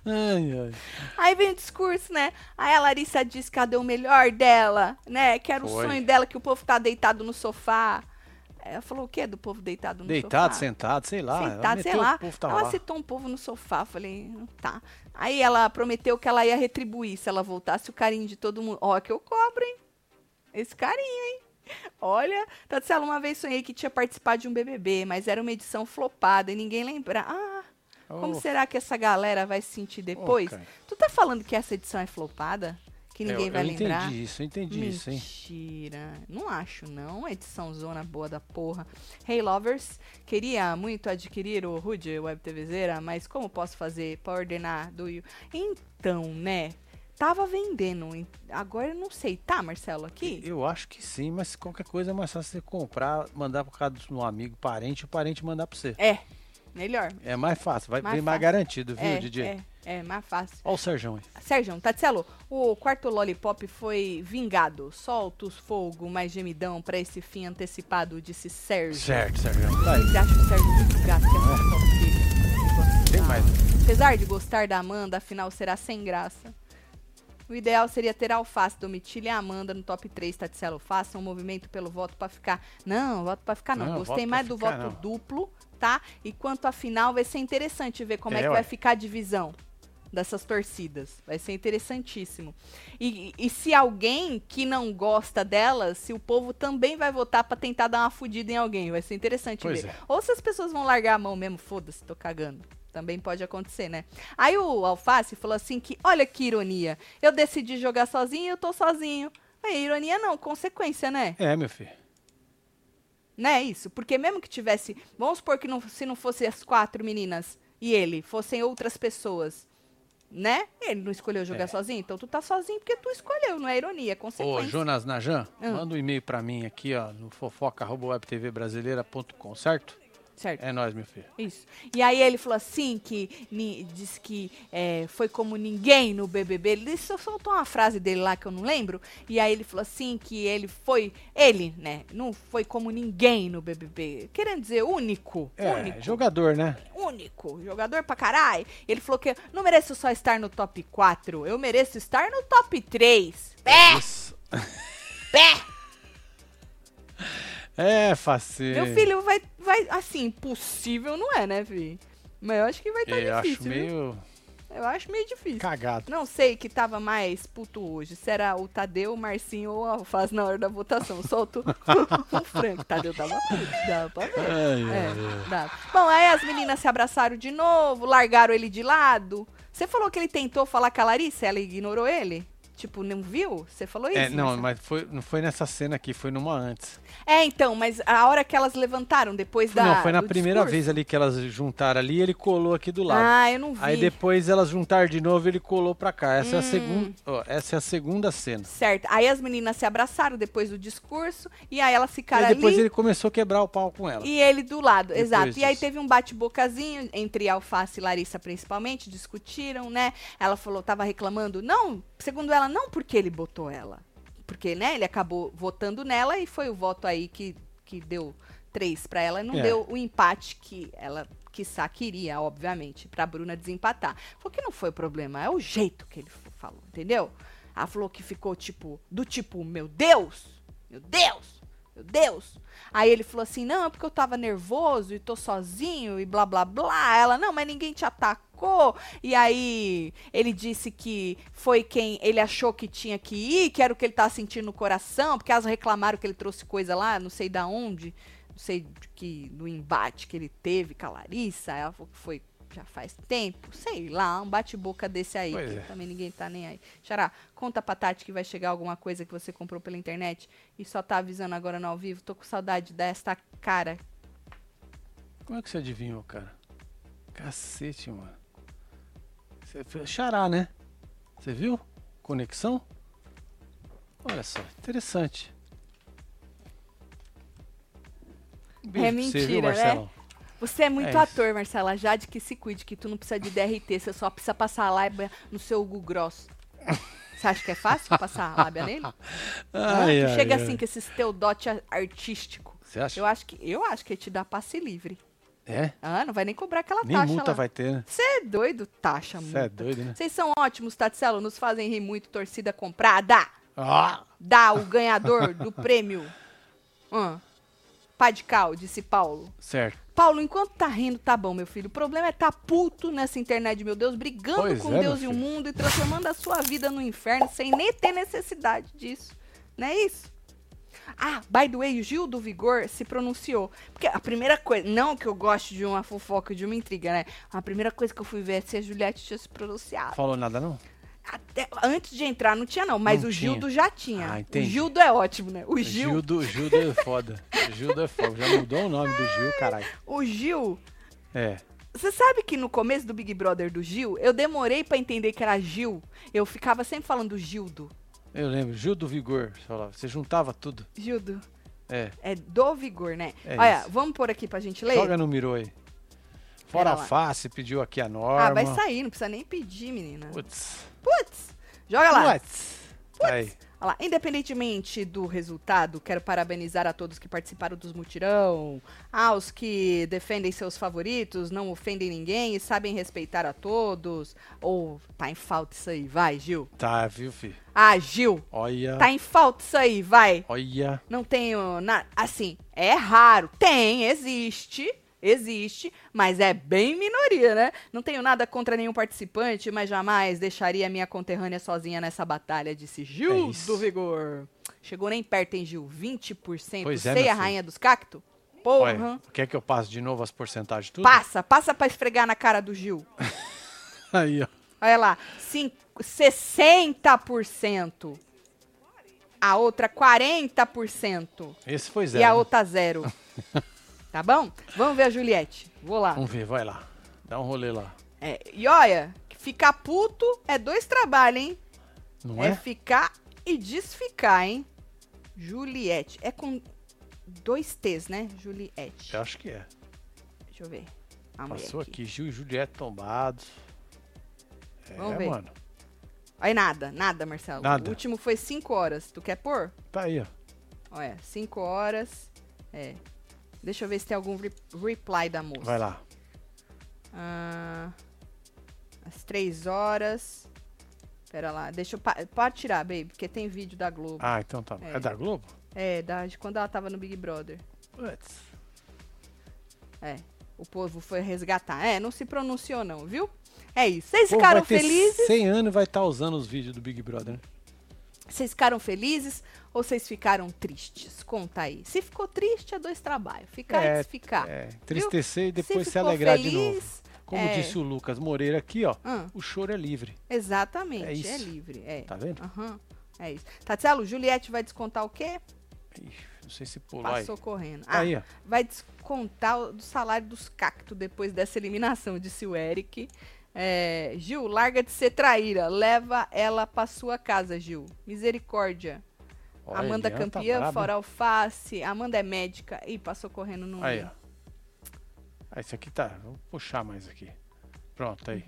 Ai, ai. Aí vem o discurso, né? Aí a Larissa diz cadê o melhor dela, né? Que era o Foi. sonho dela, que o povo tá deitado no sofá. Ela falou o quê do povo deitado no Deitado, sofá? sentado, sei lá. ela Sentado, sei lá. O povo tá ela lá. citou um povo no sofá. Falei, tá. Aí ela prometeu que ela ia retribuir se ela voltasse o carinho de todo mundo. Ó, que eu cobro, hein? Esse carinho, hein? Olha, Tatsela, uma vez sonhei que tinha participado de um BBB, mas era uma edição flopada e ninguém lembra. Ah, Como Ô, será que essa galera vai se sentir depois? cara. tu tá falando que essa edição é flopada? Que ninguém eu, vai eu lembrar? entendi isso, eu entendi isso, hein? Mentira. Não acho, não. Uma edição zona boa da porra. Hey Lovers, queria muito adquirir o Rude Web TVzeira, mas como posso fazer para ordenar do? Então, né? Tava vendendo. Agora eu não sei. Tá, Marcelo, aqui? Eu acho que sim, mas qualquer coisa é mais fácil você comprar, mandar para casa de um amigo, parente, o parente mandar para você. É. Melhor. É mais fácil, vai Mais bem mais fácil. garantido, viu, é, DJ? é, é, mais fácil. Olha o Serjão aí. Sérgio, Tatselo, o quarto Lollipop foi vingado. Solta os fogo mais gemidão pra esse fim antecipado, disse Sérgio. Certo, Serjão. Tá aí. Sempre acho o Sérgio muito gato, que é muito dele. Tem mais. Apesar de gostar da Amanda, afinal será sem graça. O ideal seria ter a Alface, Domitila e a Amanda no top 3, Tatselo. Faça um movimento pelo voto pra ficar. Não, voto pra ficar não. Não, Gostei mais do ficar, voto não. duplo, tá? E quanto à final, vai ser interessante ver como é, É, que ué. vai ficar a divisão dessas torcidas. Vai ser interessantíssimo. E, e se alguém que não gosta delas, se o povo também vai votar pra tentar dar uma fudida em alguém, vai ser interessante Pois ver. é. Ou se as pessoas vão largar a mão mesmo, foda-se, tô cagando. Também pode acontecer, né? Aí o Alface falou assim que, olha que ironia, eu decidi jogar sozinho e eu tô sozinho. É ironia não, consequência, né? É, meu filho. Não é isso? Porque mesmo que tivesse, vamos supor que não, se não fosse as quatro meninas e ele, fossem outras pessoas, né? Ele não escolheu jogar É. sozinho, então tu tá sozinho porque tu escolheu, não é ironia, é Ô, consequência. Jonas Najan, Ah. manda um e-mail pra mim aqui, ó, no fofoca.webtvbrasileira.com, certo? Certo. É nóis, meu filho. Isso. E aí ele falou assim que ni- disse que é, foi como ninguém no BBB. Ele só soltou uma frase dele lá que eu não lembro. E aí ele falou assim que ele foi ele, né? Não foi como ninguém no BBB. Querendo dizer único, É, único, jogador, né? único, jogador pra caralho. Ele falou que não mereço só estar no top 4, eu mereço estar no top 3. Pé, pé. É, faceiro. Meu filho vai, vai, assim, impossível não é, né, filho? Mas eu acho que vai estar Eu acho difícil, viu? meio Eu acho meio difícil. cagado. Não sei que tava mais puto hoje. Se era o Tadeu, o Marcinho ou a Alface na hora da votação. Solto o Franco. Tadeu tava puto. Dava pra ver. Ai, É, dava. Bom, aí as meninas se abraçaram de novo, largaram ele de lado. Você falou que ele tentou falar com a Larissa, ela ignorou ele? Tipo, não viu? Você falou isso? É, não, Marcelo? mas foi, não foi nessa cena aqui, foi numa antes. É, então, mas a hora que elas levantaram, depois da. não, foi na primeira discurso? vez ali que elas juntaram ali, ele colou aqui do lado. Ah, eu não vi. Aí depois elas juntaram de novo, ele colou pra cá. Essa é a Hum. segunda, ó, essa é a segunda cena. Certo. Aí as meninas se abraçaram depois do discurso e aí elas E ficaram aí depois ali. ele começou a quebrar o pau com ela. E ele do lado, Depois exato. E aí disso. teve um bate-bocazinho entre Alface e Larissa, principalmente, discutiram, né? Ela falou, tava reclamando, não, segundo ela, não porque ele botou ela. Porque, né, ele acabou votando nela e foi o voto aí que, que deu três pra ela, não É. deu o empate que ela quiçá queria, obviamente, pra Bruna desempatar. Falou que não foi o problema, é o jeito que ele falou, entendeu? Ela falou que ficou tipo, do tipo, meu Deus, meu Deus, meu Deus. Aí ele falou assim, não, é porque eu tava nervoso e tô sozinho e blá blá blá. Ela, não, mas ninguém te atacou. E aí ele disse que foi quem ele achou que tinha que ir, que era o que ele tava sentindo no coração, porque elas reclamaram que ele trouxe coisa lá, não sei da onde, não sei que no embate que ele teve com a Larissa. Ela falou que foi já faz tempo, sei lá, um bate-boca desse aí, Pois que é. também ninguém tá nem aí. Xará, conta pra Tati que vai chegar alguma coisa que você comprou pela internet e só tá avisando agora no ao vivo. Tô com saudade desta cara. Como é que você adivinhou, cara? Cacete, mano. Você fez xará, né? Você viu? Conexão? Olha só, interessante. Um É você, viu, mentira, né? Você é muito É ator, Marcela. Jade que se cuide, que tu não precisa de DRT, você só precisa passar a lábia no seu Google Gross. Você acha que é fácil passar a lábia nele? Ai, ai, chega ai. assim com esse teu dote artístico. Você acha? Eu acho que eu acho que ele te dá passe livre. É? Ah, não vai nem cobrar aquela Nem taxa multa lá. vai ter, né? Você é doido, taxa, Você é doido, né? Vocês são ótimos, Tatselo, nos fazem rir muito, torcida comprada. Ah! Dá o ganhador do prêmio. Hã? Pá de cal, disse Paulo. Certo. Paulo, enquanto tá rindo, tá bom, meu filho. O problema é tá puto nessa internet, meu Deus, brigando Pois com é, Deus e o mundo e transformando a sua vida no inferno sem nem ter necessidade disso. Não é isso? Ah, by the way, o Gil do Vigor se pronunciou. Porque a primeira coisa, não que eu goste de uma fofoca, de uma intriga, né? A primeira coisa que eu fui ver é se a Juliette tinha se pronunciado. Falou nada, não? Até, antes de entrar não tinha não, mas Não o tinha. Gildo já tinha. Ah, o entendi. Gildo é ótimo, né? O Gil, Gildo, Gildo é foda. Gildo é foda. Já mudou o nome do Gil, caralho. o Gil É. Você sabe que no começo do Big Brother do Gil, eu demorei pra entender que era Gil. Eu ficava sempre falando Gildo. Eu lembro, Gil do Vigor. Você falava, você juntava tudo. Gildo. É. É do Vigor, né? É Olha, isso. vamos pôr aqui pra gente ler? Joga no Miro aí. Fora a face, pediu aqui a norma. ah, vai sair, não precisa nem pedir, menina. Putz. Joga lá. Putz. Tá Aí. Olha lá. Independentemente do resultado, quero parabenizar a todos que participaram dos mutirão, aos que defendem seus favoritos, não ofendem ninguém e sabem respeitar a todos. Ou tá em falta isso aí, vai, Gil. Tá, viu, fi? Ah, Gil, Olha. tá em falta isso aí, vai. Olha. Não tenho nada. Assim, é raro. Tem, existe. Existe, mas é bem minoria, né? Não tenho nada contra nenhum participante, mas jamais deixaria minha conterrânea sozinha nessa batalha, disse Gil É do Vigor. Chegou nem perto, hein, Gil? 20%. Pois é, Sei a rainha dos cactos? Porra. Olha, quer que eu passe de novo as porcentagens tudo? Passa, passa pra esfregar na cara do Gil. Aí, ó. Olha lá, cin- 60%. A outra 40%. Esse foi E zero. a né? outra zero. tá bom? Vamos ver a Juliette. Vou lá. Vamos ver, vai lá. Dá um rolê lá. É, e olha, ficar puto é dois trabalhos, hein? Não É? é? ficar e desficar, hein? Juliette. É com dois T's, né? Juliette. Eu acho que é. Deixa eu ver. Passou aqui. aqui. Gil e Juliette tombados. É, Vamos ver. mano. Aí nada, nada, Marcelo. Nada. O último foi 5 horas. Tu quer pôr? Tá aí, ó. Olha, 5 horas. É. Deixa eu ver se tem algum re- reply da moça. Vai lá. Ah, às três horas. Pera lá, deixa eu. pa- Pode tirar, baby, porque tem vídeo da Globo. Ah, então tá. É. É, da Globo? É, da, de quando ela tava no Big Brother. Putz. É. O povo foi resgatar. É, não se pronunciou, não, viu? É isso. Vocês ficaram felizes? 100 anos e vai estar usando os vídeos do Big Brother, né? Vocês ficaram felizes ou vocês ficaram tristes? Conta aí. Se ficou triste, é dois trabalhos. Ficar É, e desficar. É, tristecer e depois se, ficou alegrar de feliz, novo. Como é. disse o Lucas Moreira aqui, ó. Ah, O choro é livre. exatamente. É É, isso. livre. É. Tá vendo? Aham. É isso. Tatielo, Juliette vai descontar o quê? Ixi, não sei se pular aí. Passou correndo. Tá Ah, aí, ó. vai descontar o do salário dos cactos depois dessa eliminação, disse o Eric. É, Gil, larga de ser traíra. Leva ela pra sua casa, Gil. Misericórdia. Olha, Amanda tá campeã, braba, fora alface. Amanda é médica. Ih, passou correndo no. Aí, ó. Ah, esse aqui tá. Vou puxar mais aqui. Pronto, aí.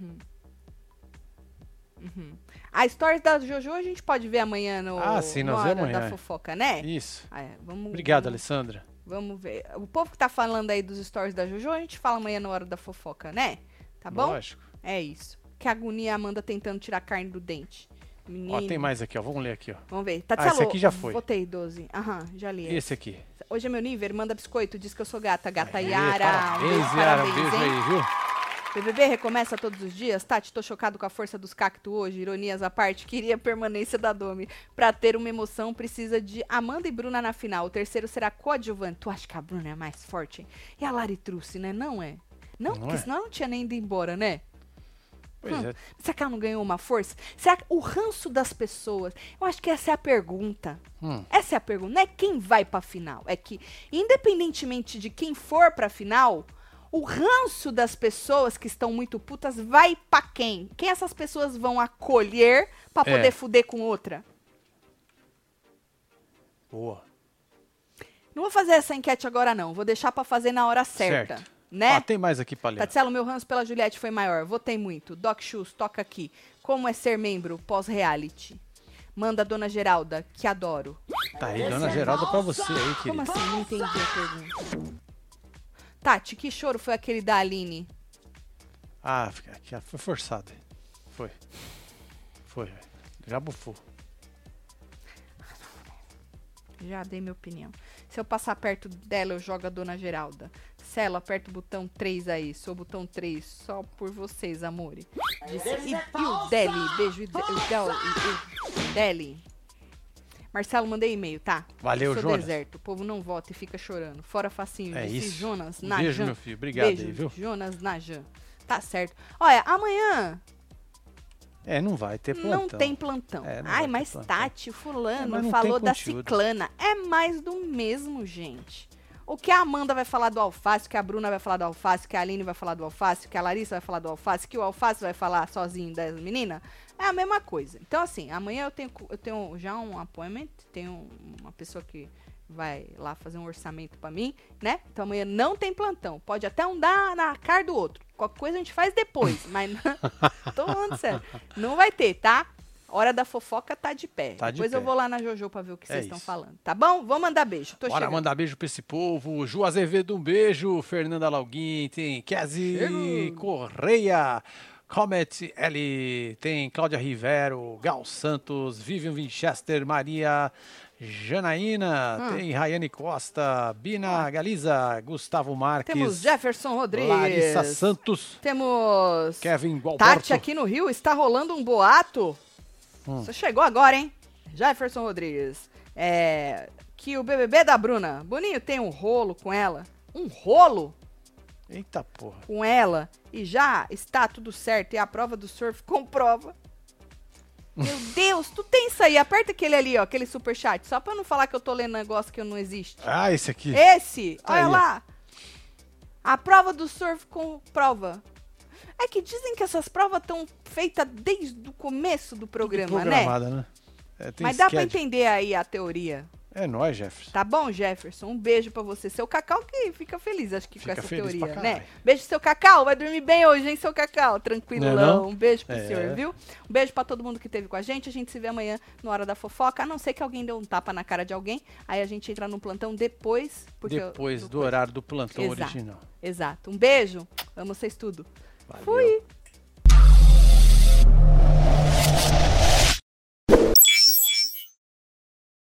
Uhum. A stories da Jojo a gente pode ver amanhã no. Ah, sim, no nós Hora amanhã, da é. fofoca, né? Isso. Ah, é, vamos, Obrigado, vamos, Alessandra. vamos ver. O povo que tá falando aí dos stories da Jojo, a gente fala amanhã na hora da fofoca, né? Tá bom? Lógico. É isso. Que agonia a Amanda tentando tirar a carne do dente. Menino. Ó, tem mais aqui, ó. Vamos ler aqui, ó. Vamos ver. esse Tatselo, aqui já foi. Votei 12. Aham, já li. Esse aqui. Hoje é meu nível, manda biscoito, diz que eu sou gata. Gata Aê, Yara. beijo, Parabéns, Yara. Um parabéns, beijo hein? aí, viu? BBB recomeça todos os dias? Tati, tô chocado com a força dos cactos hoje. Ironias à parte, queria a permanência da Domi. Pra ter uma emoção, precisa de Amanda e Bruna na final. O terceiro será coadjuvante. Tu acha que a Bruna é mais forte? hein? E a Lari Truce, né? Não é? Não, Não porque é? senão ela não tinha nem ido embora, né? Pois Hum. é. Será que ela não ganhou uma força? Será que o ranço das pessoas? Eu acho que essa é a pergunta. Hum. Essa é a pergunta. Não é quem vai pra final. É que, independentemente de quem for pra final, o ranço das pessoas que estão muito putas vai pra quem? Quem essas pessoas vão acolher pra É. poder fuder com outra? Boa. Não vou fazer essa enquete agora, não. Vou deixar pra fazer na hora certa. Certo. Né? Ah, tem mais aqui pra ler. Tatselo, meu ranço pela Juliette foi maior. Votei muito. Doc Shoes, toca aqui. Como é ser membro pós-reality? Manda a Dona Geralda, que adoro. Tá aí, dona Geralda, pra você aí, Como querido. assim? Não entendi a pergunta. Tati, que choro foi aquele da Aline? Ah, ó, foi forçado. Foi. Foi, velho. Já bufou. Já dei minha opinião. Se eu passar perto dela, eu jogo a Dona Geralda. Celo, aperta o botão 3 aí. Sou o botão 3, só por vocês, amore. Disse, e, e o Deli? Beijo, e, e- e- Deli. Marcelo, mandei e-mail, tá? Valeu, Sou Jonas. deserto. O povo não vota e fica chorando. Fora facinho. É disse isso. Jonas Um Najan. beijo, meu filho. Obrigado Beijo, aí, viu? Jonas Najan. Tá certo. Olha, amanhã É, não vai ter plantão. não tem plantão. É, não vai Ai, mas plantão. Tati, É, fulano, mas não falou da ciclana. É mais do mesmo, gente. O que a Amanda vai falar do alface, o que a Bruna vai falar do alface, o que a Aline vai falar do alface, o que a Larissa vai falar do alface, o que o alface vai falar sozinho das meninas, é a mesma coisa. Então, assim, amanhã eu tenho, eu tenho já um appointment, tenho uma pessoa que vai lá fazer um orçamento pra mim, né? Então amanhã não tem plantão. Pode até um dar na cara do outro. Qualquer coisa a gente faz depois, mas não, tô falando sério. Não vai ter, tá? Hora da fofoca tá de pé. Tá de depois eu pé. vou lá na Jojo pra ver o que É vocês estão isso. falando, tá bom? Vou mandar beijo. Tô Bora chegando. mandar beijo pra esse povo. Ju Azevedo, um beijo. Fernanda Lauguin, tem Kezi Chego. Correia. Comet L, tem Cláudia Rivero, Gal Santos, Vivian Winchester, Maria Janaína, Hum. tem Rayane Costa, Bina Galiza, Gustavo Marques, Temos Jefferson Rodrigues. Larissa Santos, Temos Kevin Gualberto. Tati aqui no Rio. Está rolando um boato. Hum. Você chegou agora, hein? Jefferson Rodrigues. É, que o BBB da Bruna, Boninho tem um rolo com ela. Um rolo Eita porra. com ela. E já está tudo certo. E a prova do surf comprova. Meu Deus, tu tem isso aí. Aperta aquele ali, ó, aquele superchat. Só pra não falar que eu tô lendo negócio que não existe. Ah, esse aqui. Esse, Tá olha aí, lá. A prova do surf com prova. É que dizem que essas provas estão feitas desde o começo do programa, né? Programada, né? É, Mas dá pra schedule. entender aí a teoria. É nóis, Jefferson. Tá bom, Jefferson? Um beijo pra você. Seu Cacau que fica feliz, acho que Fica com essa teoria, né? Beijo, seu Cacau. Vai dormir bem hoje, hein, seu Cacau? Tranquilão. Não é não? Um beijo pro É. senhor, viu? Um beijo pra todo mundo que esteve com a gente. A gente se vê amanhã no Hora da Fofoca. A não ser que alguém dê um tapa na cara de alguém. Aí a gente entra no plantão depois. Porque eu- Depois do coisa. horário do plantão Exato. original. Exato. Um beijo. Amo vocês tudo. Valeu. Fui.